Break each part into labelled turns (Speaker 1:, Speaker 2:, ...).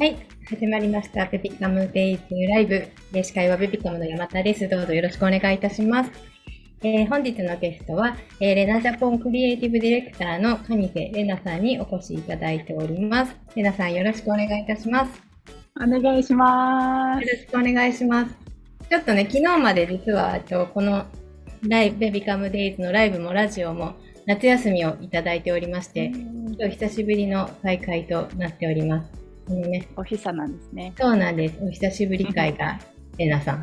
Speaker 1: はい、始まりました。ベビカムデイズライブ。えー司会はベビカムの山田です。どうぞよろしくお願いいたします。えー本日のゲストは、えーレナジャポンクリエイティブディレクターの蟹瀬レナさんにお越しいただいております。レナさんよろしくお願いいたします。
Speaker 2: お願いしま
Speaker 1: よろしくお願いします。ちょっとね、昨日まで実は、とこのライブ、ベビカムデイズのライブもラジオも夏休みをいただいておりまして、今日久しぶりの再会となっております。ね、
Speaker 2: お日さなんですね。
Speaker 1: そうなんです。お久しぶり会がレナさん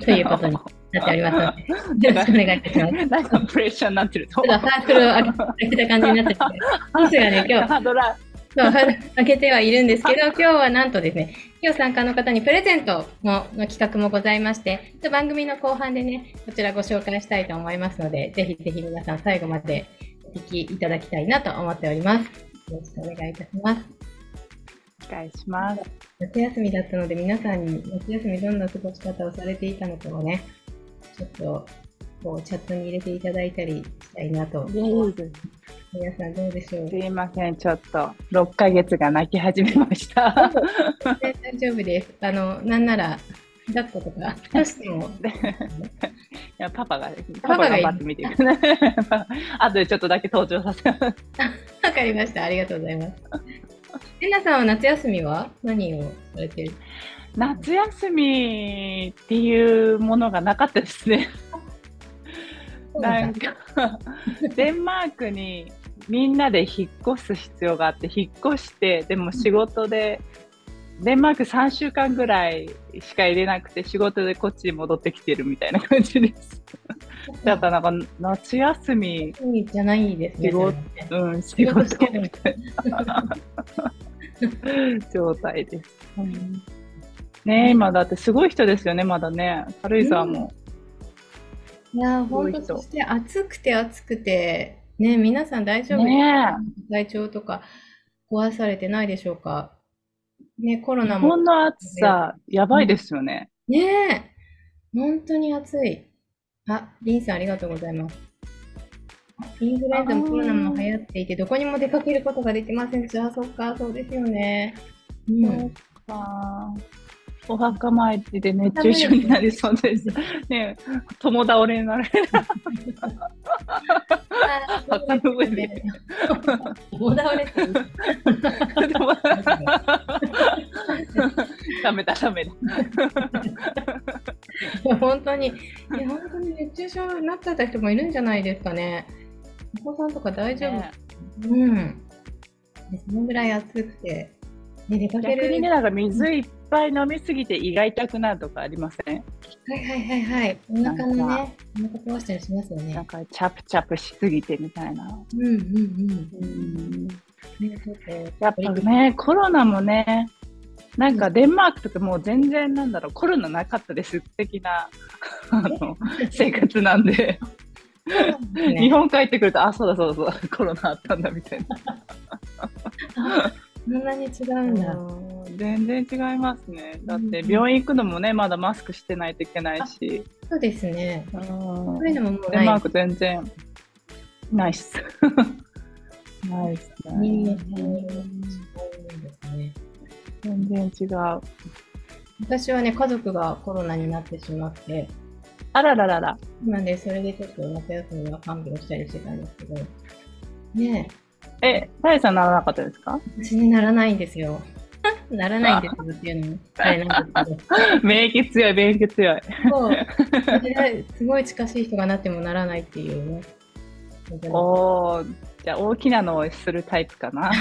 Speaker 1: ということになっておりますので、よろしくお願いいたします。
Speaker 2: なんかプレッシャーになってると。
Speaker 1: ちょっとハードルを上げた感じになってて、ですがね、今日、
Speaker 2: ハードラ
Speaker 1: そう、開けてはいるんですけど、今日はなんとですね、今日参加の方にプレゼントのの企画もございまして、ちょ番組の後半でね、こちらご紹介したいと思いますので、ぜひぜひ皆さん最後までお聞きいただきたいなと思っております。よろしくお願いいたします。
Speaker 2: お願いします。
Speaker 1: 夏休みだったので、皆さんに夏休みどんな過ごし方をされていたのかをね、ちょっとこうチャットに入れていただいたりしたいなと。皆さんどうでしょう？
Speaker 2: すいません、ちょっと6ヶ月が泣き始めました。
Speaker 1: 大丈夫です。あの、なんなら、抱っことか、出しても、
Speaker 2: いやパパが、
Speaker 1: パパが
Speaker 2: 頑張ってみてください。あとでちょっとだけ登場させます。
Speaker 1: わかりました。ありがとうございます。えなさんは夏休みは？何をされてる？
Speaker 2: 夏休みっていうものがなかったですね。なんか、デンマークにみんなで引っ越す必要があって、引っ越して、でも仕事で、デンマーク3週間ぐらいしか入れなくて、仕事でこっちに戻ってきてるみたいな感じです。だからなんか、夏休み、
Speaker 1: じゃないですね。
Speaker 2: 仕事
Speaker 1: それね
Speaker 2: うん、仕事
Speaker 1: 仕事
Speaker 2: みたいな 状態です。うんねえ今だってすごい人ですよね、まだね。軽井沢も。
Speaker 1: いやー、
Speaker 2: すごい人
Speaker 1: 本当そして暑くて暑くて、ね、皆さん大丈夫
Speaker 2: ね
Speaker 1: 体調とか壊されてないでしょうか？ね、コロ
Speaker 2: え。
Speaker 1: ナも
Speaker 2: 日本の暑さ、やばいですよね。
Speaker 1: ねえ、本当に暑い。あ、リンさんありがとうございます。インフルエンザもコロナも流行っていて、どこにも出かけることができませんでした。あ、そっか、そうですよね。うん。
Speaker 2: あーお墓参りで熱中症になりそうです。ねえ、友倒れになる。墓の上で。
Speaker 1: も倒れ。
Speaker 2: ダメだ、ダメだ。
Speaker 1: 本当に、いや、本当に熱中症になっちゃった人もいるんじゃないですかね。お子さんとか大丈夫、
Speaker 2: ね
Speaker 1: うん。でそのぐらい暑くて、ね、出かける。
Speaker 2: 逆にね、なんか水いっぱい飲みすぎて胃が痛くなるとかありません？
Speaker 1: はいはいはいはい。お腹のね、お腹壊したりしますよね
Speaker 2: なん。かチャプチャプしすぎてみたいな。
Speaker 1: うんうんうん。
Speaker 2: うんやっぱね、コロナもね、なんかデンマークとかもう全然なんだろう、コロナなかったです的なあの生活なんで、日
Speaker 1: ね、
Speaker 2: 本帰ってくると、あ、そうだそうだそうだ、コロナあったんだみたいな。
Speaker 1: そんなに違うんだ。
Speaker 2: うん全然違いますね。だって病院行くのもね、まだマスクしてないといけないし、
Speaker 1: そうですね。
Speaker 2: うん
Speaker 1: そういうのももう。
Speaker 2: デンマーク全然ないっす。ないっすね。全然違う。
Speaker 1: 私はね、家族がコロナになってしまって、
Speaker 2: あらららら。
Speaker 1: なんで、それでちょっと夏休みは看病したりしてたんですけど、ねえ、
Speaker 2: え、タイさんならなかったですか？
Speaker 1: 私にならないんですよ。ならないんですよっていうのも、あれなんですけど、
Speaker 2: 免疫強い、免疫強い。
Speaker 1: そう、すごい近しい人がなってもならないっていうね。
Speaker 2: おー、じゃあ大きなのをするタイプかな。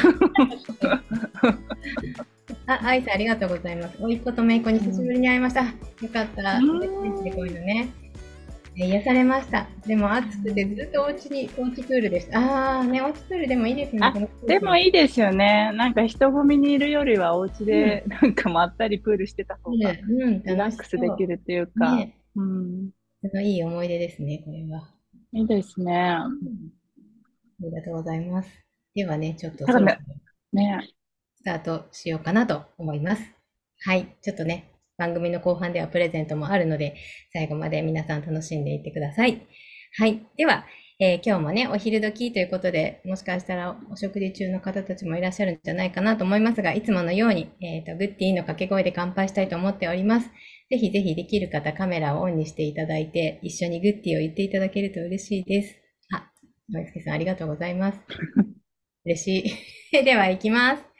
Speaker 1: あ、愛さんありがとうございます。おいっ子とめいっ子に久しぶりに会いました。よかった。
Speaker 2: うん
Speaker 1: 嬉しいですね、癒されました。でも暑くてずっとお家に、おうちプールでした。ああー、ね、おうちプールでもいいですね。
Speaker 2: でもいいですよね。なんか人混みにいるよりはお家でなんかまったりプールしてた方が
Speaker 1: うん、
Speaker 2: リラックスでき
Speaker 1: る。
Speaker 2: るっていうか。
Speaker 1: ね、
Speaker 2: うん。
Speaker 1: そのいい思い出ですね、これは。
Speaker 2: いいですね。
Speaker 1: ありがとうございます。ではね、ちょっとそろそろ
Speaker 2: ね
Speaker 1: スタートしようかなと思います。はい、ちょっとね、番組の後半ではプレゼントもあるので、最後まで皆さん楽しんでいってください。はい、では、えー今日もね、お昼時ということで、もしかしたらお食事中の方たちもいらっしゃるんじゃないかなと思いますが、いつものように、えっ、と、グッディの掛け声で乾杯したいと思っております。ぜひぜひできる方カメラをオンにしていただいて、一緒にグッディを言っていただけると嬉しいです。あ、豆助さんありがとうございます。嬉しい。では行きます。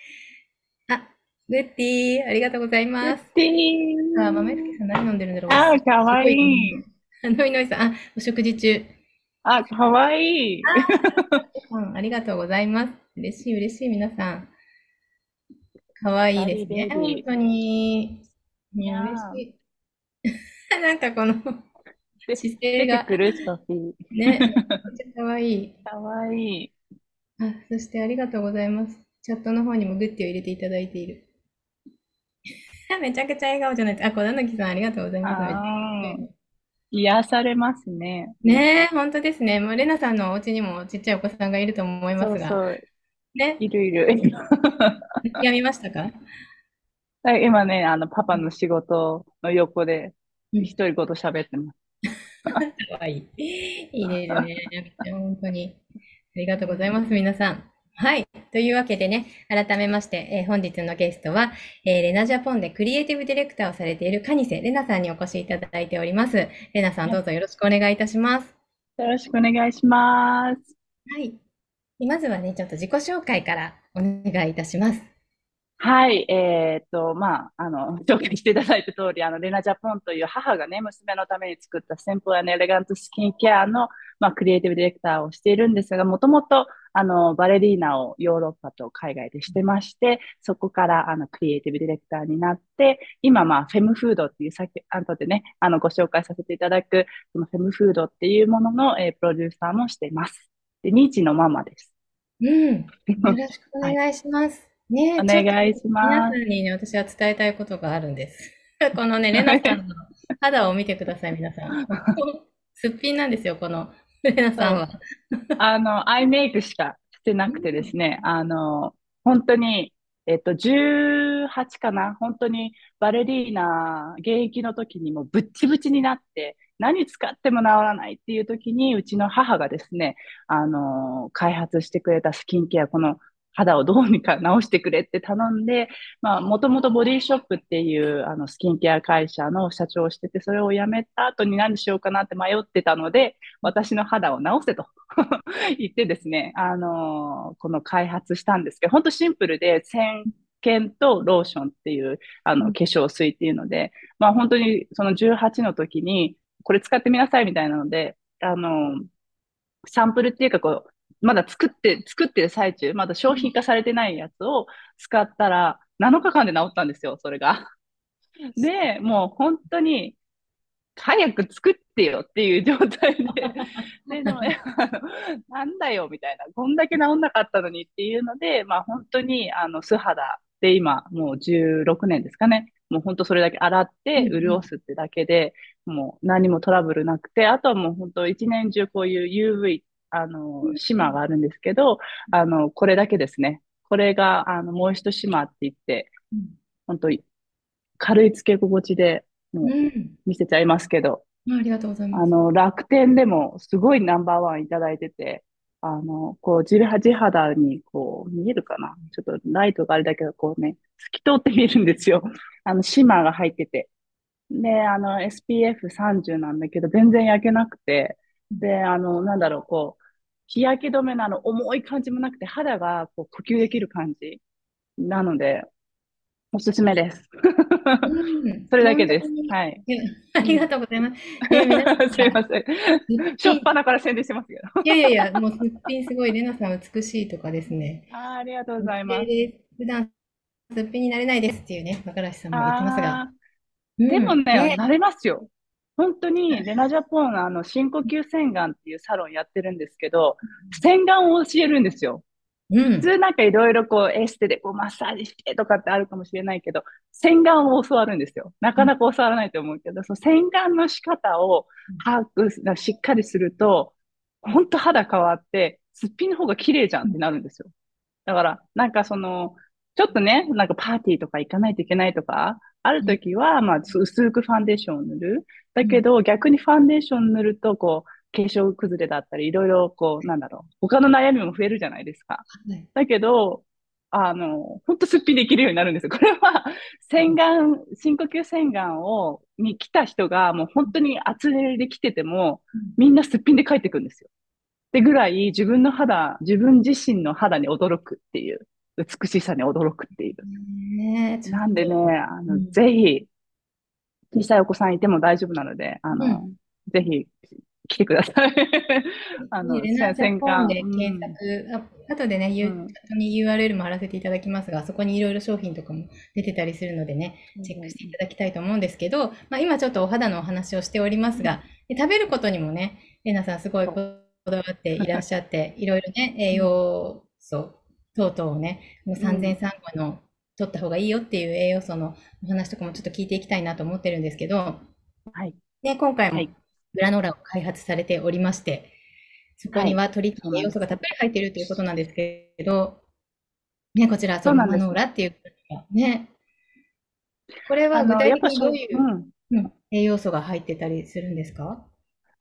Speaker 1: あ、グッディありがとうございます。
Speaker 2: ティーン
Speaker 1: あ、豆助さん何飲んでるんだろう。
Speaker 2: あー、かわいい。
Speaker 1: あのいのいさん、あ、お食事中。
Speaker 2: あ、かわいい。
Speaker 1: うん、ありがとうございます。嬉しい、嬉しい、皆さん。かわいいですね。本当に。
Speaker 2: いやー
Speaker 1: 嬉しい。なんかこの
Speaker 2: で
Speaker 1: 姿勢
Speaker 2: 出て
Speaker 1: が。ね、めっちゃかわいい。
Speaker 2: かわいい。
Speaker 1: あ、そしてありがとうございます。チャットの方にもグッティを入れていただいている。めちゃくちゃ笑顔じゃないですか。あ、小田貫さんありがとうございます。
Speaker 2: あー癒されますね。
Speaker 1: ねえ、本当ですね。もうレナさんのお家にもちっちゃいお子さんがいると思いますが。
Speaker 2: そうそう。
Speaker 1: ね、
Speaker 2: いるいる。
Speaker 1: やみましたか？
Speaker 2: 今ね、あの、パパの仕事の横で、
Speaker 1: うん
Speaker 2: 一人ごと喋ってます。
Speaker 1: かわいい。いいですね。本当に。ありがとうございます、皆さん。はい。というわけでね、改めまして、えー本日のゲストは、えーレナジャポンでクリエイティブディレクターをされている蟹瀬レナさんにお越しいただいております。レナさん、どうぞよろしくお願いいたします。
Speaker 2: よろしくお願いします。
Speaker 1: はい。まずはね、ちょっと自己紹介からお願いいたします。
Speaker 2: はい、えーっと、まあ、あの、紹介していただいた通り、あの、レナジャポンという母がね、娘のために作ったシンプルエレガントスキンケアの、まあ、クリエイティブディレクターをしているんですが、もともと、あの、バレリーナをヨーロッパと海外でしてまして、そこから、あの、クリエイティブディレクターになって、今、まあ、フェムフードっていう、さっき、後でね、あの、ご紹介させていただく、そのフェムフードっていうものの、えープロデューサーもしています。で、2児のママです。
Speaker 1: うん。よろしくお願いします。ねえ、
Speaker 2: お
Speaker 1: ちょっと
Speaker 2: 願いし
Speaker 1: 皆さ
Speaker 2: ます。
Speaker 1: んにね、私は伝えたいことがあるんです。このね、レナさんの肌を見てください、皆さん。すっぴんなんですよ、この皆さんは。
Speaker 2: あの、アイメイクしかしてなくてですね、あの、本当に、えっと、18かな？本当にバレリーナ、現役の時にもぶっちぶちになって、何使っても治らないっていう時に、うちの母がですね、あの、開発してくれたスキンケア、この肌をどうにか治してくれって頼んで、まあ、もともとボディショップっていう、あの、スキンケア会社の社長をしてて、それを辞めた後に何しようかなって迷ってたので、私の肌を治せと 言ってですね、あのーこの開発したんですけど、本当シンプルで、洗険とローションっていう、あの、化粧水っていうので、まあ本当にその18の時に、これ使ってみなさいみたいなので、あのーサンプルっていうかこう、まだ作って、作ってる最中、まだ商品化されてないやつを使ったら、7日間で治ったんですよ、それが。で、もう本当に、早く作ってよっていう状態で、で、でも、なんだよみたいな、こんだけ治んなかったのにっていうので、まあ本当に、あの、素肌で今、もう16年ですかね。もう本当それだけ洗って
Speaker 1: うんうん
Speaker 2: 潤すってだけで、もう何もトラブルなくて、あとはもう本当一年中こういう UV、あの、シマーがあるんですけど、あの、これだけですね。これが、あの、モイストシマーって言って、本当に軽いつけ心地で、も
Speaker 1: う。
Speaker 2: うん見せちゃいますけど、
Speaker 1: ありがとうございます。
Speaker 2: あの、楽天でもすごいナンバーワンいただいてて、あの、こう、地地肌にこう、見えるかな？ちょっとライトがあれだけど、こうね、透き通って見えるんですよ。あの、シマーが入ってて。で、あの、SPF30 なんだけど、全然焼けなくて、で、あの、なんだろう、こう、日焼け止めのあの、重い感じもなくて、肌がこう呼吸できる感じ。なので、おすすめです。
Speaker 1: うん
Speaker 2: それだけですはい。
Speaker 1: ありがとうございます。
Speaker 2: すいません。しょっぱなから宣伝してますけど。
Speaker 1: いやいやいや、もうすっぴんすごい、レナさん美しいとかですね。
Speaker 2: あーありがとうございます。
Speaker 1: 普段すっぴんになれないですっていうね、若林さんも言ってますが。
Speaker 2: でも
Speaker 1: うん
Speaker 2: ね、慣れますよ。本当に、レナジャポン、あの、深呼吸洗顔っていうサロンやってるんですけど、洗顔を教えるんですよ。
Speaker 1: うん
Speaker 2: 普通なんかいろいろこう、エステでこう、マッサージしてとかってあるかもしれないけど、洗顔を教わるんですよ。なかなか教わらないと思うけど、その洗顔の仕方を把握す、しっかりすると、本当肌変わって、すっぴんの方が綺麗じゃんってなるんですよ。だから、なんかその、ちょっとね、なんかパーティーとか行かないといけないとか、あるときは、まあ、薄くファンデーションを塗る。だけど、逆にファンデーション塗ると、こう、化粧崩れだったり、いろいろこう、なんだろう、他の悩みも増えるじゃないですか。
Speaker 1: はい。
Speaker 2: だけど、あの、ほんとすっぴんできるようになるんですよ。これは、洗顔、深呼吸洗顔を、に来た人が、もう本当に厚手で来てても、みんなすっぴんで帰ってくるんですよ。ってぐらい、自分の肌、自分自身の肌に驚くっていう、美しさに驚くっていう。
Speaker 1: ね、
Speaker 2: なんでね、あの、うん、ぜひ、小さいお子さんいても大丈夫なので、あの、うん、ぜひ、来てください。
Speaker 1: あの、で検索、うん、あ後でね、うん、に URL も貼らせていただきますが、そこにいろいろ商品とかも出てたりするのでね、チェックしていただきたいと思うんですけど、まあ、今ちょっとお肌のお話をしておりますが、食べることにもね、レナさんすごいこだわっていらっしゃって、いろいろね、栄養素等々をね、もう産前産後の取った方がいいよっていう栄養素のお話とかもちょっと聞いていきたいなと思ってるんですけど、
Speaker 2: はい。
Speaker 1: ね、今回もグラノーラを開発されておりまして、そこには鳥の栄養素がたっぷり入っているということなんですけど、ね、こちら、そのグラノーラっていうね、これは具体的にどういう、うん、栄養素が入ってたりするんですか？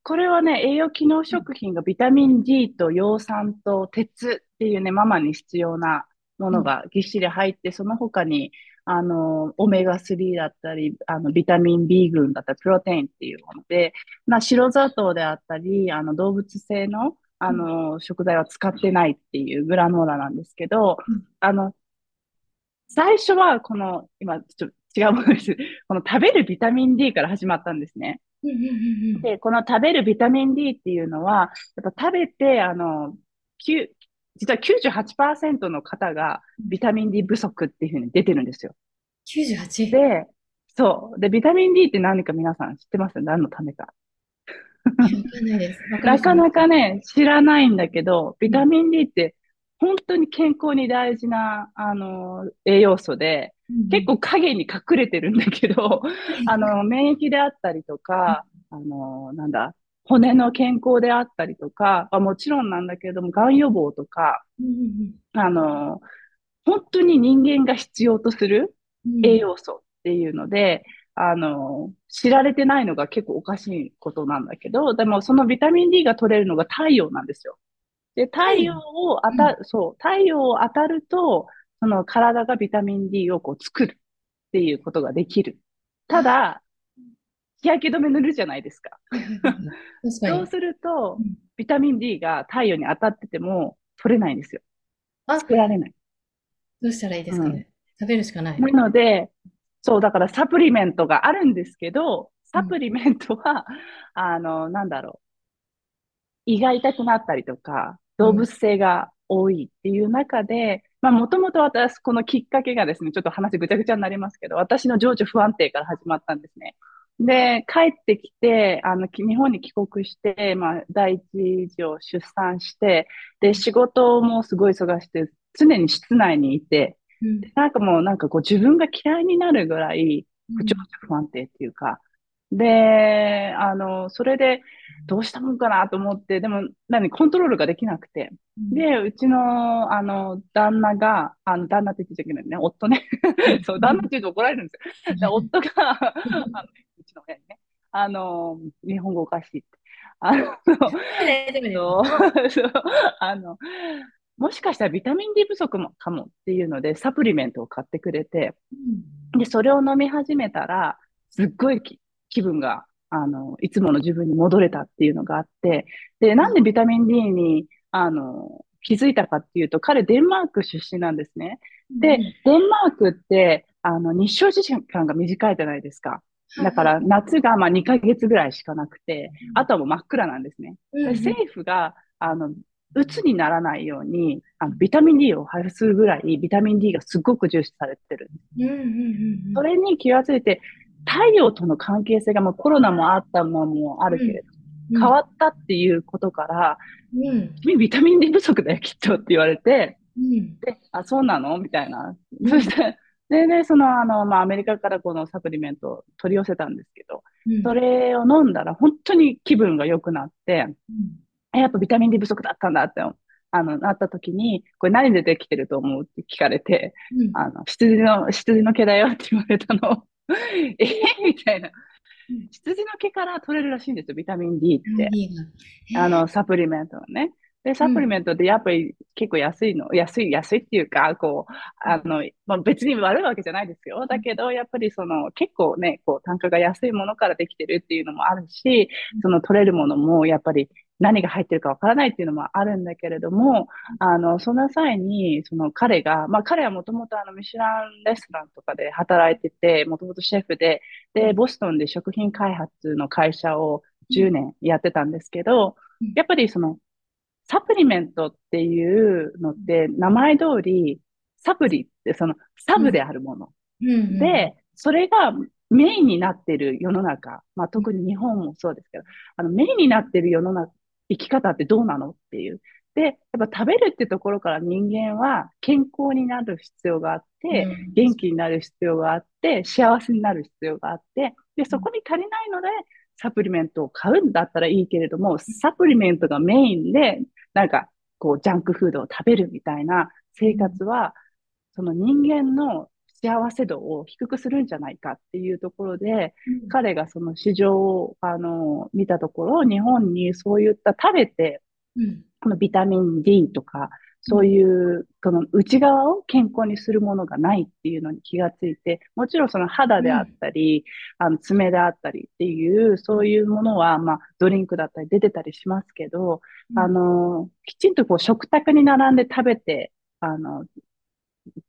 Speaker 2: これはね、栄養機能食品がビタミン D と葉酸と鉄っていうね、ママに必要なものがぎっしり入って、その他にあの、オメガ3だったり、あの、ビタミン B 群だったり、プロテインっていうもので、まあ、白砂糖であったり、あの、動物性の、あの、食材は使ってないっていうグラノーラなんですけど、あの、最初はこの、今、ちょっと違うものです。この食べるビタミン D から始まったんですね。で、この食べるビタミン D っていうのは、やっぱ食べて、あの、実は98%の方がビタミン D 不足っていうふうに出てるんですよ。
Speaker 1: 98?
Speaker 2: で、そう。で、ビタミン D って何か皆さん知ってます？何のためか。なかなかね、知らないんだけど、ビタミン D って本当に健康に大事な、あの、栄養素で、うん、結構影に隠れてるんだけど、あの、免疫であったりとか、あの、なんだ、骨の健康であったりとか、まあ、もちろんなんだけれども、がん予防とか、あの、本当に人間が必要とする栄養素っていうので、あの、知られてないのが結構おかしいことなんだけど、でもそのビタミン D が取れるのが太陽なんですよ。で、太陽を当た、うん、そう、太陽を当たると、その体がビタミン D をこう作るっていうことができる。ただ、日焼け止め塗るじゃないですか。そうすると、ビタミン D が太陽に当たってても取れないんですよ。作られない。
Speaker 1: どうしたらいいですかね、うん、食べるしかない。
Speaker 2: なので、そう、だからサプリメントがあるんですけど、サプリメントは、うん、あの、なんだろう。胃が痛くなったりとか、動物性が多いっていう中で、まあ、もともと私、このきっかけがですね、ちょっと話ぐちゃぐちゃになりますけど、私の情緒不安定から始まったんですね。で、帰ってきて、あの、日本に帰国して、まあ、第一次を出産して、で、仕事もすごい忙して、常に室内にいて、うん、なんかもう、なんかこう、自分が嫌いになるぐらい、不調不安定っていうか、で、あの、それで、どうしたもんかなと思って、でも、何、コントロールができなくて。で、うちの、あの、旦那が、あの、旦那って言っちゃいけないね、夫ね。そう、旦那って言うと怒られるんですよ。夫が、あの、うちの親にね、あの、日本語おかしいって。あの、そう、あの、もしかしたらビタミン D 不足もかもっていうので、サプリメントを買ってくれて、で、それを飲み始めたら、すっごい気分が、あの、いつもの自分に戻れたっていうのがあって、で、なんでビタミン D に、あの、気づいたかっていうと、彼デンマーク出身なんですね。で、デンマークって、あの、日照時間が短いじゃないですか。だから夏がまあ2ヶ月ぐらいしかなくて、あとはもう真っ暗なんですね。で政府が、あの、鬱にならないように、あのビタミン D を配布するぐらい、ビタミン D がすごく重視されてるんです。それに気がついて、太陽との関係性がもうコロナもあったものもあるけれど、うん、変わったっていうことから、うん、君ビタミン D 不足だよ、きっとって言われて、うん、で、あ、そうなの？みたいな。そして、で、ね、その、あの、まあ、アメリカからこのサプリメントを取り寄せたんですけど、うん、それを飲んだら本当に気分が良くなって、うん、やっぱビタミン D 不足だったんだって、あの、なった時に、これ何でできてると思うって聞かれて、うん、あの、羊の、羊の毛だよって言われたの。え？みたいな。羊の毛から取れるらしいんですよ、ビタミン D って。あの、サプリメントのね。で、サプリメントってやっぱり結構安いの、うん、安い、安いっていうか、こう、あの、まあ、別に悪いわけじゃないですよ。だけど、やっぱりその、結構ね、こう、単価が安いものからできてるっていうのもあるし、その取れるものもやっぱり何が入ってるかわからないっていうのもあるんだけれども、あの、その際に、その彼が、まあ彼はもともとあの、ミシュランレストランとかで働いてて、もともとシェフで、で、ボストンで食品開発の会社を10年やってたんですけど、やっぱりその、サプリメントっていうのって、名前通り、サプリってそのサブであるもの。うん。うん、で、それがメインになってる世の中、まあ特に日本もそうですけど、あのメインになってる世の中、生き方ってどうなのっていう。で、やっぱ食べるってところから人間は健康になる必要があって、うん、元気になる必要があって、幸せになる必要があって、で、そこに足りないので、サプリメントを買うんだったらいいけれども、サプリメントがメインで、なんか、こう、ジャンクフードを食べるみたいな生活は、その人間の幸せ度を低くするんじゃないかっていうところで、うん、彼がその市場を、あの、見たところ、日本にそういった食べて、うん、このビタミン D とか、そういう、この内側を健康にするものがないっていうのに気がついて、もちろんその肌であったり、うん、あの爪であったりっていう、そういうものは、まあ、ドリンクだったり出てたりしますけど、うん、あの、きちんとこう食卓に並んで食べて、あの、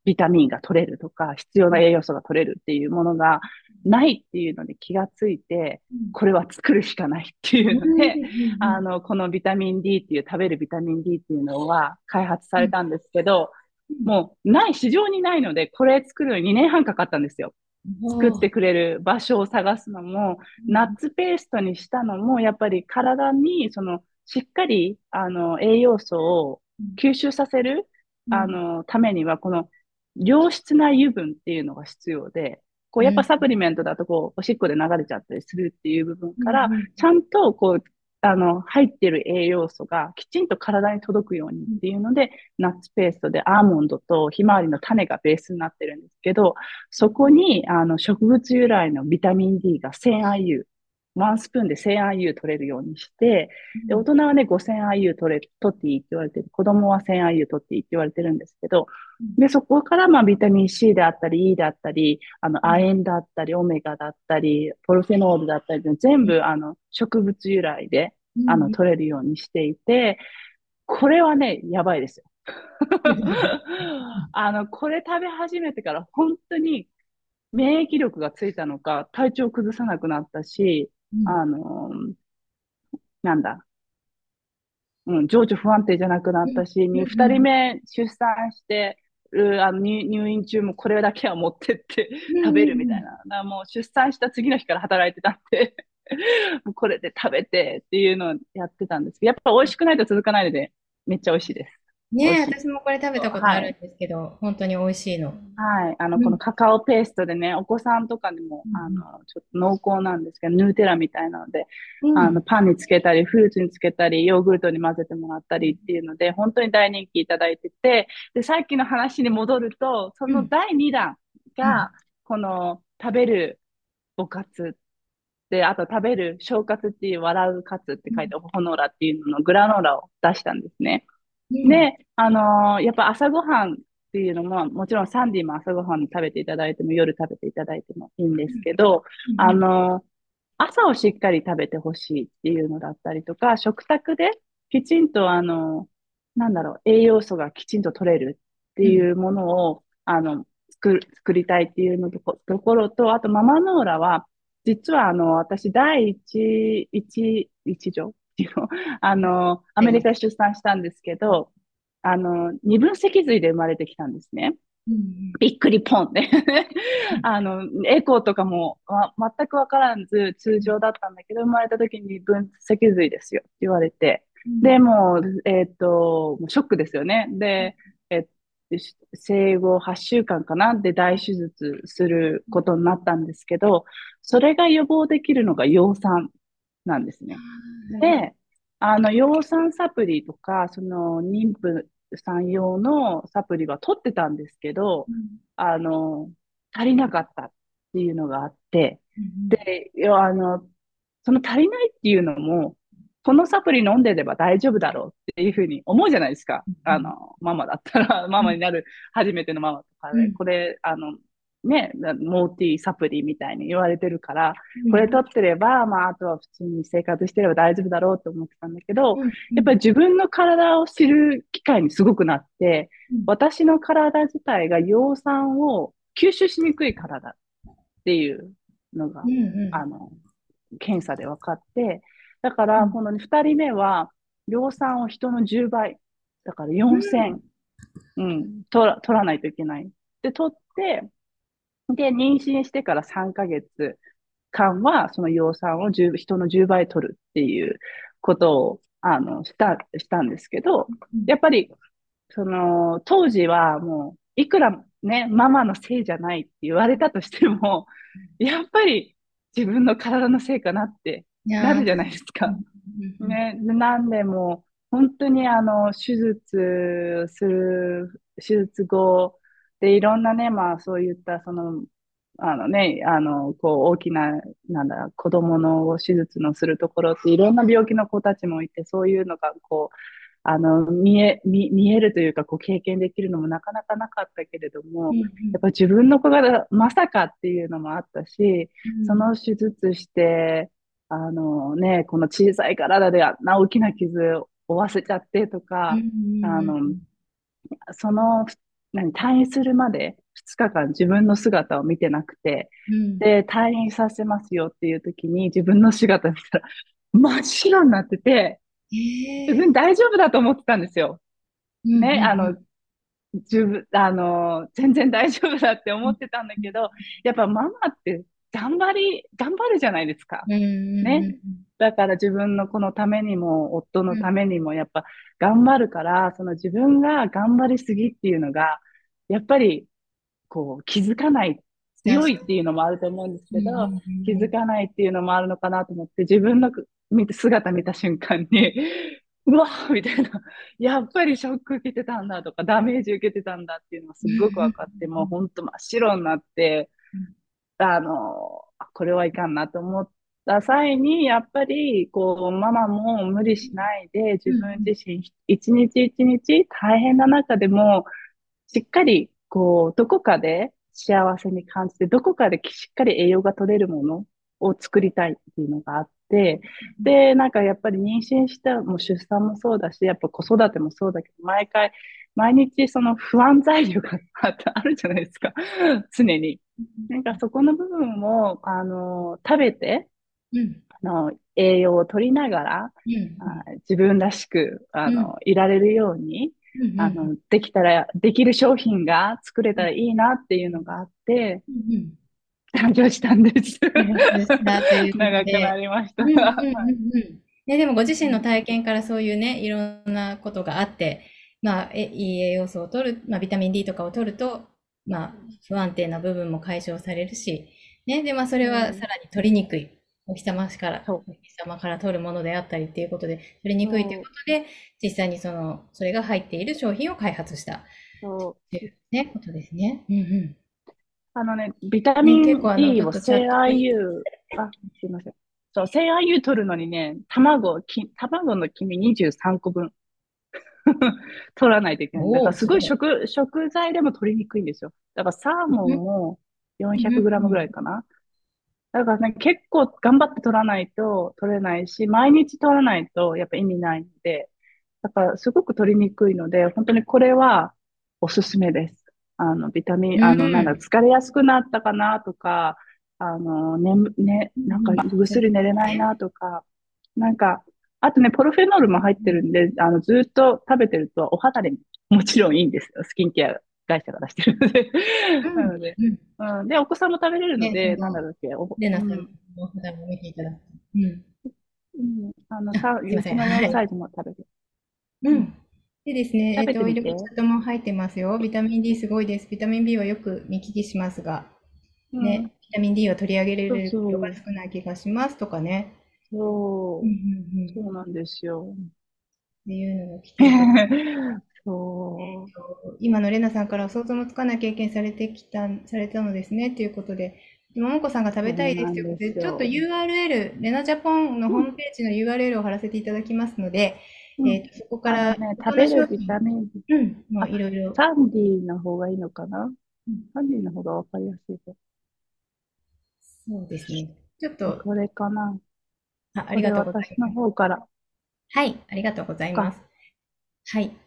Speaker 2: ビタミンが取れるとか、必要な栄養素が取れるっていうものがないっていうので気がついて、これは作るしかないっていうので、あの、このビタミン D っていう食べるビタミン D っていうのは開発されたんですけど、もうない、市場にないので、これ作るのに2年半かかったんですよ。作ってくれる場所を探すのも、ナッツペーストにしたのも、やっぱり体に、その、しっかり、あの、栄養素を吸収させるあの、ためには、この良質な油分っていうのが必要で、こう、やっぱサプリメントだと、こう、おしっこで流れちゃったりするっていう部分から、ちゃんと、こう、あの、入ってる栄養素がきちんと体に届くようにっていうので、ナッツペーストでアーモンドとひまわりの種がベースになってるんですけど、そこに、あの、植物由来のビタミン D が 1000IU ワンスプーンで 1000IU 取れるようにして、で、大人はね、5000IU 取れ、取っていいって言われてる。子供は 1000IU 取っていいって言われてるんですけど、で、そこからまあビタミン C であったり、E であったり、あの、亜鉛だったり、オメガだったり、ポルフェノールだったり、全部あの、植物由来で、あの、取れるようにしていて、これはね、やばいですよ。あの、これ食べ始めてから本当に免疫力がついたのか、体調崩さなくなったし、あの、なんだ、うん、情緒不安定じゃなくなったし、二、人目出産してる、あの入院中もこれだけは持ってって食べるみたいな。なもう出産した次の日から働いてたんで。もうこれで食べてっていうのをやってたんですけど、やっぱ美味しくないと続かないので、めっちゃ美味しいです。
Speaker 1: ね私もこれ食べたことあるんですけど、はい、本当に美味しいの。
Speaker 2: はい。あの、このカカオペーストでね、お子さんとかでも、うん、あの、ちょっと濃厚なんですけど、ヌーテラみたいなので、うん、あの、パンにつけたり、フルーツにつけたり、ヨーグルトに混ぜてもらったりっていうので、本当に大人気いただいてて、で、さっきの話に戻ると、その第2弾が、この食べるおかつで、あと食べる小活っていう笑うカツって書いて、ホノーラっていうののグラノーラを出したんですね。で、あのー、やっぱ朝ごはんっていうのも、もちろんサンディも朝ごはん食べていただいても、夜食べていただいてもいいんですけど、うん、あのー、朝をしっかり食べてほしいっていうのだったりとか、食卓できちんとあの、なんだろう、栄養素がきちんと取れるっていうものを、うん、あの、作る、作りたいっていうのとところと、あとママノーラは、実はあの、私第一、一、一女っていうの、あの、アメリカで出産したんですけど、あの、二分脊髄で生まれてきたんですね。うん、びっくりポンって。あの、エコーとかも、ま、全くわからず通常だったんだけど、生まれた時に分脊髄ですよって言われて、うん、で、もう、えっ、ー、と、ショックですよね。で、え生後8週間かな？で大手術することになったんですけど、それが予防できるのが葉酸なんですね。で、あの、葉酸サプリとか、その妊婦さん用のサプリは取ってたんですけど、うん、あの、足りなかったっていうのがあって、で、あの、その足りないっていうのも、このサプリ飲んでれば大丈夫だろうっていうふうに思うじゃないですか。あの、ママだったら、ママになる初めてのママとかで、これ、あの、ね、モーティーサプリみたいに言われてるから、これ取ってれば、まあ、あとは普通に生活してれば大丈夫だろうと思ってたんだけど、やっぱり自分の体を知る機会にすごくなって、私の体自体が葉酸を吸収しにくい体っていうのが、あの、検査で分かって、だから、この2人目は、量産を人の10倍。だから4000、うん、うん、取ら取らないといけない。で、取って、で、妊娠してから3ヶ月間は、その養酸を人の10倍取るっていうことを、あの、した、したんですけど、やっぱり、その、当時はもう、いくらね、ママのせいじゃないって言われたとしても、やっぱり自分の体のせいかなってなるじゃないですか。ね、なんでも、本当にあの、手術する、手術後、で、いろんなね、まあそういったその、あのね、あの、こう大きな、なんだ、子供の手術のするところっていろんな病気の子たちもいて、そういうのがこう、あの、見え、見、見えるというか、こう経験できるのもなかなかなかったけれども、うん、やっぱ自分の子がまさかっていうのもあったし、うん、その手術して、あのね、この小さい体であんな大きな傷を負わせちゃってとか、うん、あの、その、何、退院するまで2日間自分の姿を見てなくて、うん、で、退院させますよっていう時に自分の姿見たら真っ白になってて、自分大丈夫だと思ってたんですよ。ね、あの、自分、あの、全然大丈夫だって思ってたんだけど、やっぱママって頑張り、頑張るじゃないですか。ね。だから自分の子のためにも、夫のためにも、やっぱ頑張るから、その自分が頑張りすぎっていうのが、やっぱり、こう、気づかない、強いっていうのもあると思うんですけど、気づかないっていうのもあるのかなと思って、自分の姿見た瞬間に、うわみたいな、やっぱりショック受けてたんだとか、ダメージ受けてたんだっていうのがすごく分かって、もう本当真っ白になって、あの、これはいかんなと思った際に、やっぱり、こう、ママも無理しないで、自分自身、一日一日大変な中でも、しっかり、こう、どこかで幸せに感じて、どこかでしっかり栄養が取れるものを作りたいっていうのがあって、で、なんかやっぱり妊娠した、もう出産もそうだし、やっぱ子育てもそうだけど、毎回、毎日その不安材料があるじゃないですか。常に。なんかそこの部分を、あの、食べて、うん、あの栄養を取りながら、うん、あ自分らしく、あの、うん、いられるように、うんあの、できたら、できる商品が作れたらいいなっていうのがあって、うん誕生したんです。長くなりました。
Speaker 1: ね、でもご自身の体験からそういうね、いろんなことがあって、まあ、えいい栄養素を取る、まあ、ビタミン D とかを取ると、まあ、不安定な部分も解消されるし、ね、で、まあ、それはさらに取りにくい。お日様から、お日様から取るものであったりっていうことで、取りにくいということで、実際にその、それが入っている商品を開発した。そういうね、ことですね。うんうん。
Speaker 2: あのね、ビタミン D を CIU、あ、すいません。そう、CIU 取るのにね、卵、き卵の黄身23個分 取らないといけない。だからすごい食、食材でも取りにくいんですよ。だからサーモンも 400g ぐらいかな。だからね、結構頑張って取らないと取れないし、毎日取らないとやっぱ意味ないので、だからすごく取りにくいので、本当にこれはおすすめです。あの、ビタミン、あの、なんだ、疲れやすくなったかなとか、あの、ね、ね、なんかぐっすり寝れないなとか、なんか、あとね、ポルフェノールも入ってるんで、あの、ずっと食べてるとお肌にもちろんいいんですよ。スキンケア会社が出してるので。なので、うん、で、お子さんも食べれるので、なんだろうっけ、おレナさんのお肌も見ていただく。うん。うん。あの、さ、
Speaker 1: 娘のサイズも食べてる。うん。でですね、えっと、イルチャットも入ってますよ。ビタミン D すごいです。ビタミン B はよく見聞きしますが、ね、ビタミン D は取り上げられることが少ない気がしますとかね。
Speaker 2: そう。そうなんですよ。
Speaker 1: っていうのが来て。今のレナさんから想像もつかない経験されてきた、されたのですね、ということで、ももこさんが食べたいですということで、ちょっと URL、レナジャポンのホームページの URL を貼らせていただきますので、
Speaker 2: うん
Speaker 1: えーとそこから、
Speaker 2: ね、食べるビタミン。
Speaker 1: うん、まあ、いろいろ。
Speaker 2: サンディの方がいいのかな？
Speaker 1: うん
Speaker 2: サンディの方がわかりやすいと。
Speaker 1: そうですね。ちょっと、
Speaker 2: これかな？
Speaker 1: あありがとうござい
Speaker 2: これ私の
Speaker 1: ます。
Speaker 2: 方から。
Speaker 1: はい、ありがとうございます。はい。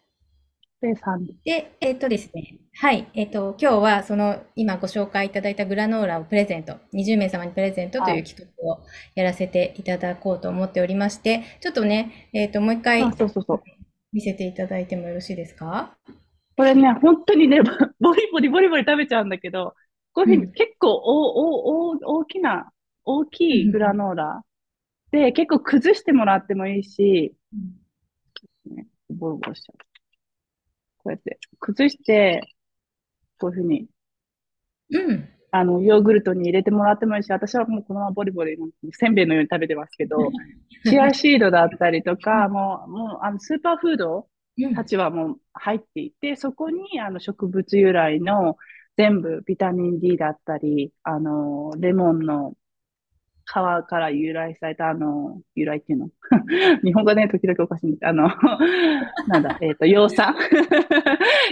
Speaker 2: で、
Speaker 1: えっとですね、はい、えっと、今日はその今ご紹介いただいたグラノーラをプレゼント、20名様にプレゼントという企画をやらせていただこうと思っておりまして、ちょっとね、えっと、もう一回
Speaker 2: あ、そうそうそう。
Speaker 1: 見せていただいてもよろしいですか？
Speaker 2: これね、本当にね、ボリボリボリボリ食べちゃうんだけど、こういうふう
Speaker 1: うん。
Speaker 2: に結構おおお大きな、大きいグラノーラで、結構崩してもらってもいいし、ね、ボロボロしちゃう。こうやって崩して、こういうふうに、
Speaker 1: うん。
Speaker 2: あの、ヨーグルトに入れてもらってもいいし、私はもうこのままボリボリ、せんべいのように食べてますけど、チアシードだったりとか、もう、もう、あの、スーパーフード
Speaker 1: うん。
Speaker 2: たちはもう入っていて、そこにあの植物由来の全部ビタミン D だったり、あの、レモンの皮から由来されたあの、由来っていうの？日本語ね、時々おかしいんです。あの、なんだ、えっ、と、葉酸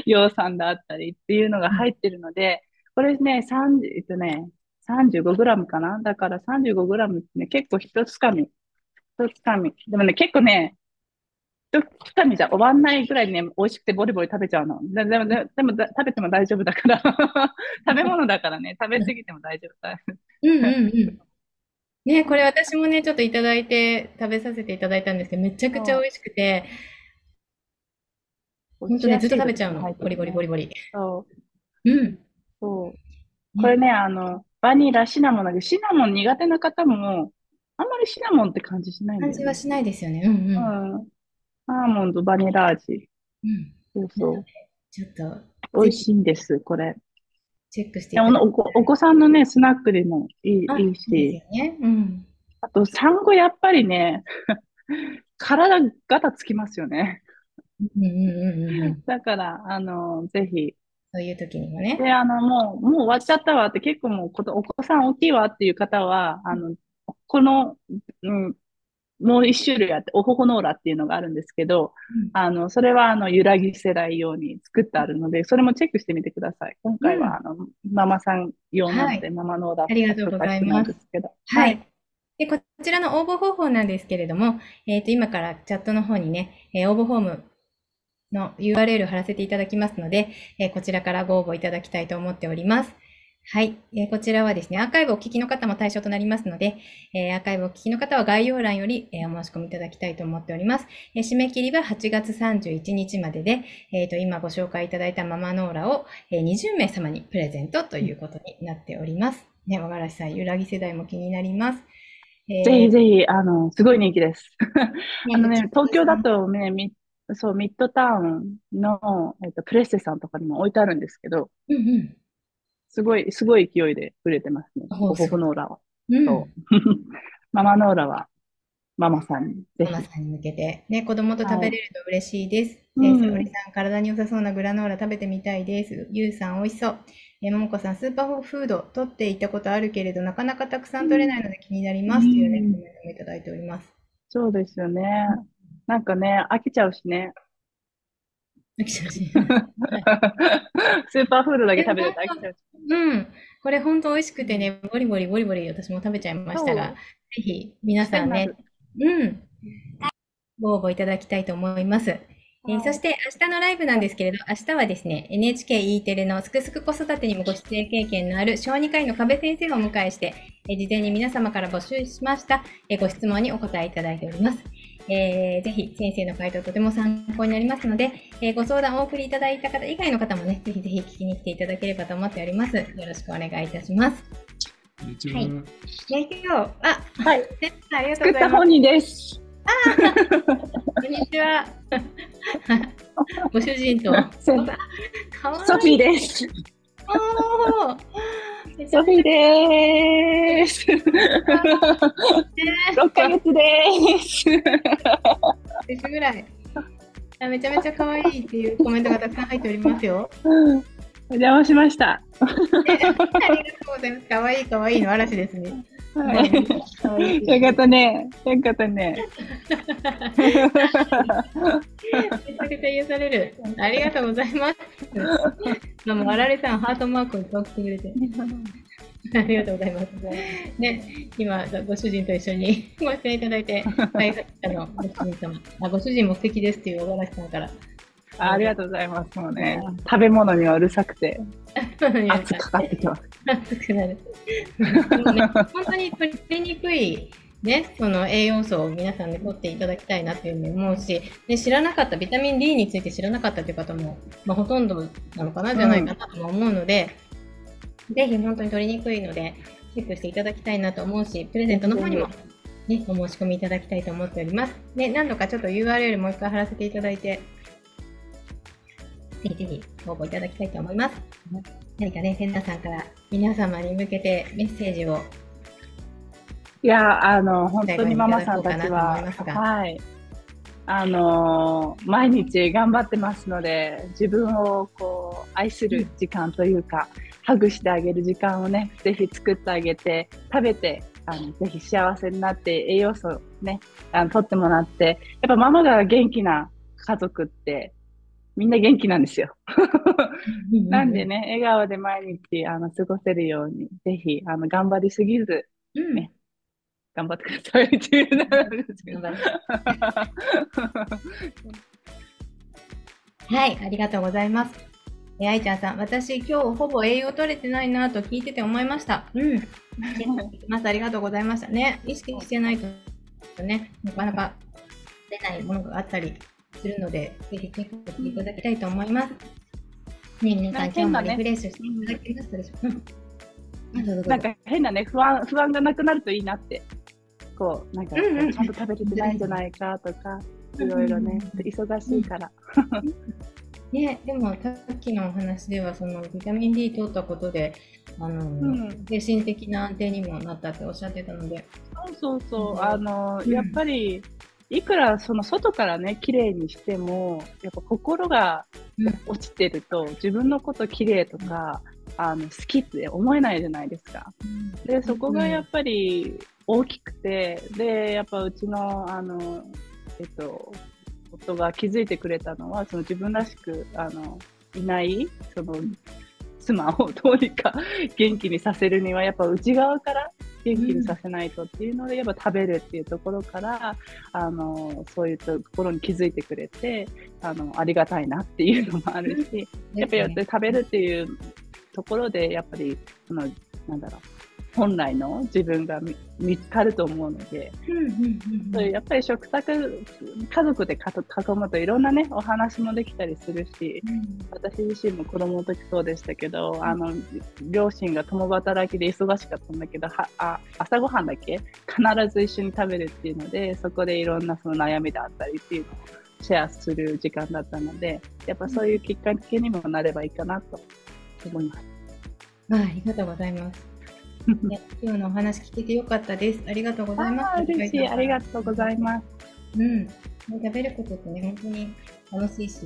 Speaker 2: 葉酸だったりっていうのが入ってるので、これね、30、えっとね、35グラムかな？だから35グラムってね、結構一つかみ。一つかみ。でもね、結構ね、一つかみじゃ終わんないぐらいね、美味しくてボリボリ食べちゃうの。ででも、ででもだ食べても大丈夫だから。食べ物だからね、食べ過ぎても大丈夫だ。
Speaker 1: うんうんうん。ね、これ私もね、ちょっといただいて食べさせていただいたんですけど、めちゃくちゃ美味しくて、本当ね、ずっと食べちゃうの。ボリボリボリボリ。
Speaker 2: そう。
Speaker 1: うん。
Speaker 2: そう。これね、あの、バニラ、シナモンだけど、シナモン苦手な方も、あんまりシナモンって感じしないんだよね。
Speaker 1: 感じはしないですよね。うんうん。
Speaker 2: うん。アーモンド、バニラ味。
Speaker 1: うん。
Speaker 2: そうそう。
Speaker 1: ちょっと
Speaker 2: 美味しいんです、これ。
Speaker 1: チェックしていただ
Speaker 2: お子お子さんのね、スナックでもいい、
Speaker 1: あ
Speaker 2: いいし、
Speaker 1: よね。うん。
Speaker 2: あと、産後やっぱりね、体ガタつきますよね。
Speaker 1: うんうんうんうんうん。
Speaker 2: だから、あの、ぜひ。
Speaker 1: そういう時にもね。
Speaker 2: で、あの、もう、もう終わっちゃったわって、結構もうこと、お子さん大きいわっていう方は、あの、この、うん、もう一種類あって、オホホノーラっていうのがあるんですけど、
Speaker 1: うん
Speaker 2: あの、それは、あの、揺らぎせないように作ってあるので、それもチェックしてみてください。今回は、あの、ママさん用なので、ママノーラ
Speaker 1: ありがとうございます。はい。で、こちらの応募方法なんですけれども、えっと、今からチャットの方にね、えー応募フォームの URL を貼らせていただきますので、えーこちらからご応募いただきたいと思っております。はい。えーこちらはですね、アーカイブをお聞きの方も対象となりますので、えーアーカイブをお聞きの方は概要欄より、えーお申し込みいただきたいと思っております。えー締め切りは8月31日までで、えっと、今ご紹介いただいたママノーラを、えー20名様にプレゼントということになっております。ね、和柄さん、揺らぎ世代も気になります。えー
Speaker 2: ぜひぜひ、あの、すごい人気です。あのね、
Speaker 1: ね
Speaker 2: 東京だとね、ミそう、ミッドタウンの、えっと、プレッセさんとかにも置いてあるんですけど、
Speaker 1: うん
Speaker 2: すごい、すごい勢いで売れてますね。
Speaker 1: お
Speaker 2: オホホノーラは。
Speaker 1: うん。
Speaker 2: ママノーラは、ママさんに。
Speaker 1: ママさんに向けて、ね、子供と食べれると嬉しいです。え
Speaker 2: うん
Speaker 1: ー、さおりさん、体に良さそうなグラノーラ食べてみたいです。ゆうさん、美味しそう。えー、ももこさん、スーパーフード取っていったことあるけれど、なかなかたくさん取れないので気になります。
Speaker 2: うん
Speaker 1: というね、コメントもいただいております。
Speaker 2: そうですよね。なんかね、飽きちゃうしね。
Speaker 1: 飽きちゃうし
Speaker 2: スーパーフードだけ食べると飽きちゃうし。
Speaker 1: うん。これ本当美味しくてね、ボリボリボリボリ私も食べちゃいましたが、ぜひ皆さんね、うん。ご応募いただきたいと思います。えーそして明日のライブなんですけれど、明日はですね、NHKE テレのすくすく子育てにもご出演経験のある小児科医の壁先生をお迎えして、えー事前に皆様から募集しました、えーご質問にお答えいただいております。えーぜひ先生の回答とても参考になりますので、えーご相談をお送りいただいた方以外の方もね、ぜひぜひ聞きに来ていただければと思っております。よろしくお願いいたします。
Speaker 3: は。
Speaker 1: はいあ、
Speaker 2: はい。
Speaker 1: ありがと
Speaker 2: 作
Speaker 1: うございます。
Speaker 2: った本人です。
Speaker 1: こんにちは。ご主人と。
Speaker 2: ソ
Speaker 1: かわいい。
Speaker 2: ソフィーです。ソフィーです。6ヶ月です。
Speaker 1: 一緒ぐらい。あめちゃめちゃ可愛いっていうコメントがたくさん入っておりますよ。
Speaker 2: お邪魔しました。
Speaker 1: ありがとうございます。ざいます。かわいいかわいいの嵐ですね。
Speaker 2: はい。よかったね。よかったね。
Speaker 1: めちゃくちゃ癒される。ありがとうございます。どうも、あられさん、ハートマークを送ってくれて。ありがとうございます。ね、今、ご主人と一緒に ご出演いただいて、はい、あの、ご主人様あ、ご主人も素敵ですっていう小原さんから。
Speaker 2: あありがとうございます。もうね、食べ物にはうるさくて、圧かかってきます。熱くなる。
Speaker 1: ね、本当に取りにくいね、その栄養素を皆さんで取っていただきたいなというふうに思うし、で知らなかった、ビタミン D について知らなかったという方も、まあ、ほとんどなのかなじゃないかなと思うので、うん、ぜひ本当に取りにくいので、チェックしていただきたいなと思うし、プレゼントの方にも、ね、お申し込みいただきたいと思っております。で、何度かちょっと URL もう一回貼らせていただいて、ぜひぜひ応募いただきたいと思います。何かね、センターさんから皆様に向けてメッセージを
Speaker 2: いや、あの、本当にママさんたちは、はい。あの毎日頑張ってますので、自分をこう、愛する時間というか、ハグしてあげる時間をね、ぜひ作ってあげて、食べて、あの、ぜひ幸せになって、栄養素ね、あの、取ってもらって、やっぱママが元気な家族って、みんな元気なんですよ。なんでね、笑顔で毎日、あの、過ごせるように、ぜひ、あの、頑張りすぎず、ね、頑張ってくださいっていう
Speaker 1: はい、ありがとうございます。え、愛ちゃんさん、私今日ほぼ栄養取れてないなと聞いてて思いました。うん。ます。ありがとうございました。ね、意識してないとね、なかなか出ないものがあったりするので、ぜひチェックしていただきたいと思います。ね皆さん、今日もリフレッシュしていただけましたでしょうか。
Speaker 2: なんか変なね不安不安がなくなるといいなって。こうなんか、ちゃんと食べれてないんじゃないかとか、いろいろね、忙しいから。
Speaker 1: ね、でもさっきのお話ではそのビタミン D 取ったことであの、うん、精神的な安定にもなったっておっしゃってたので。
Speaker 2: そうそうそう、うん、あの、やっぱりいくらその外からね綺麗にしてもやっぱ心が落ちてると、自分のこと綺麗とかあの好きって思えないじゃないですか。でそこがやっぱり大きくて、で、やっぱうちの、あの、えっと、夫が気づいてくれたのは、その自分らしく、あの、いない、その、妻をどうにか 元気にさせるには、やっぱ内側から元気にさせないとっていうので、やっぱ食べるっていうところから、あの、そういうところに気づいてくれて、あの、ありがたいなっていうのもあるし、やっぱり食べるっていうところで、やっぱり、その、なん。だろう、本来の自分が見つかると思うので、そやっぱり食卓家族で囲むといろんなねお話もできたりするし、うん、私自身も子供の時そうでしたけど、うん、あの両親が共働きで忙しかったんだけどはあ朝ごはんだけ？必ず一緒に食べるっていうのでそこでいろんなその悩みだったりっていうのをシェアする時間だったのでやっぱそういうきっかけにもなればいいかなと思います。
Speaker 1: あありがとうございます。ね、今日のお話聞けてよかったです。ありがとうございます。
Speaker 2: 嬉しい。ありがとうございます。
Speaker 1: うん。食べることってね、本当に楽しいし、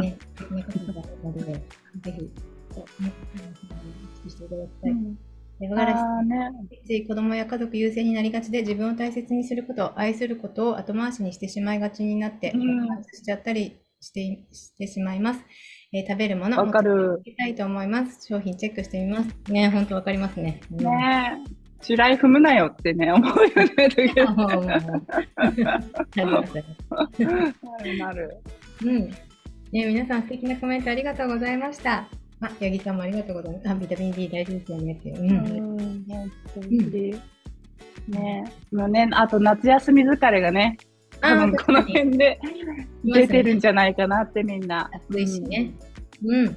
Speaker 1: ね、素敵なことだので、ぜひ、ね、意識していただきたい。うんで、和柄さん、ね、つい子供や家族優先になりがちで自分を大切にすること、愛することを後回しにしてしまいがちになって、うん、しちゃったりしてしてしまいます。えー、食べるもの
Speaker 2: わかる。
Speaker 1: たいと思います。商品チェックしてみます。ね、本当わかりますね。
Speaker 2: うん、ね地雷踏むなよってね、思うよね、なる なる。
Speaker 1: うん。ね、皆さん素敵なコメントありがとうございました。あ、八木さんもありがとうございます。あ、ビタミン D 大事ですよねって。うん。うん、
Speaker 2: ね、もうね、あと夏休み疲れがね、多分この辺で出てるんじゃないかなってみんな。
Speaker 1: 暑いしね。うん。ね、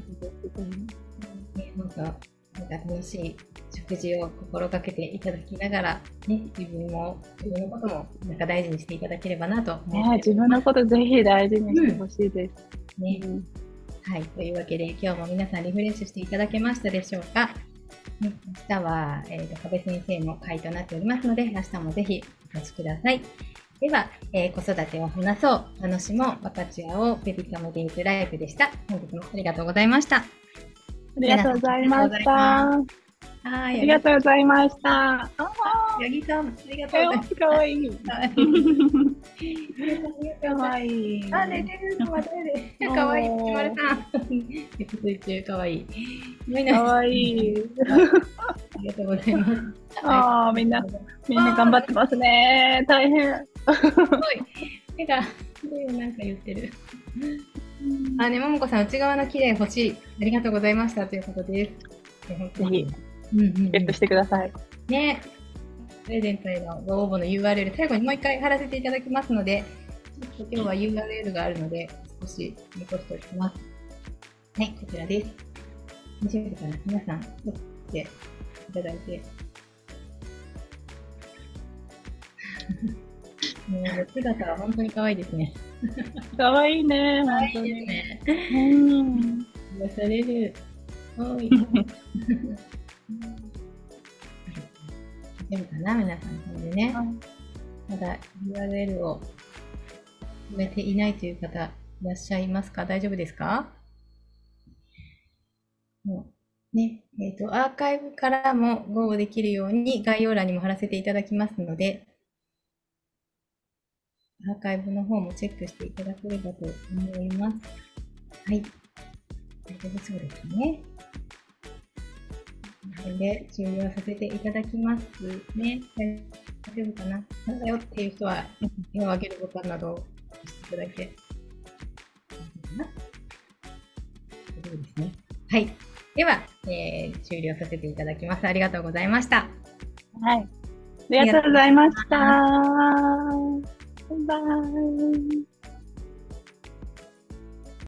Speaker 1: なんか、なんか楽しい食事を心がけていただきながら、ね、自分も、自分のこともなんか大事にしていただければなと思
Speaker 2: ね、自分のことぜひ大事にしてほしいです。
Speaker 1: うん、ね、うん、はい、というわけで今日も皆さんリフレッシュしていただけましたでしょうか？ね、明日は、えーと、壁先生の回となっておりますので、明日もぜひお越しください。では、えー、子育てを話そう、楽しもう、分かち合おう、ベビカムデイズライブでした。本日もありがとうございました。あ
Speaker 2: りがとうございました。
Speaker 1: は
Speaker 2: ありがとうございました。あ
Speaker 1: 八木さん、ありがとうございます。
Speaker 2: かわいい。
Speaker 1: かわいい。あ、寝てるのは誰でかわいい。ひまるさん。エクス中かわいい。
Speaker 2: かわいい。
Speaker 1: ありがとうございます。
Speaker 2: ああ、みんな、みんな頑張ってますね。大変。
Speaker 1: すごい。手が、なんか言ってる。あ、ね、ももこさん、内側の綺麗欲しい。ありがとうございました。ということです。
Speaker 2: ぜひ、ゲットしてください。
Speaker 1: ね。プレゼントへのご応募の URL、最後にもう一回貼らせていただきますので、ちょっと今日は URL があるので、少し残しておきます。はい、こちらです。大丈夫かな皆さん、撮っていただいて。もう姿は本当に可愛いですね。
Speaker 2: 可愛いね、本当に。ね、うん。
Speaker 1: 癒される。おい。大丈夫かな皆さん、これでね。まだ URL を埋めていないという方いらっしゃいますか？大丈夫ですか？もうね、えっ、ー、と、アーカイブからもご応募できるように概要欄にも貼らせていただきますので、アーカイブの方もチェックしていただければと思います。はい。大丈夫そうですね。これで終了させていただきますね。大丈夫かな？なんだよっていう人は、手を挙げるボタンなどを押していただいて。大丈夫ですね。はい。では、えー、終了させていただきます。ありがとうございました。
Speaker 2: はい。ありがとうございました。バイバイ。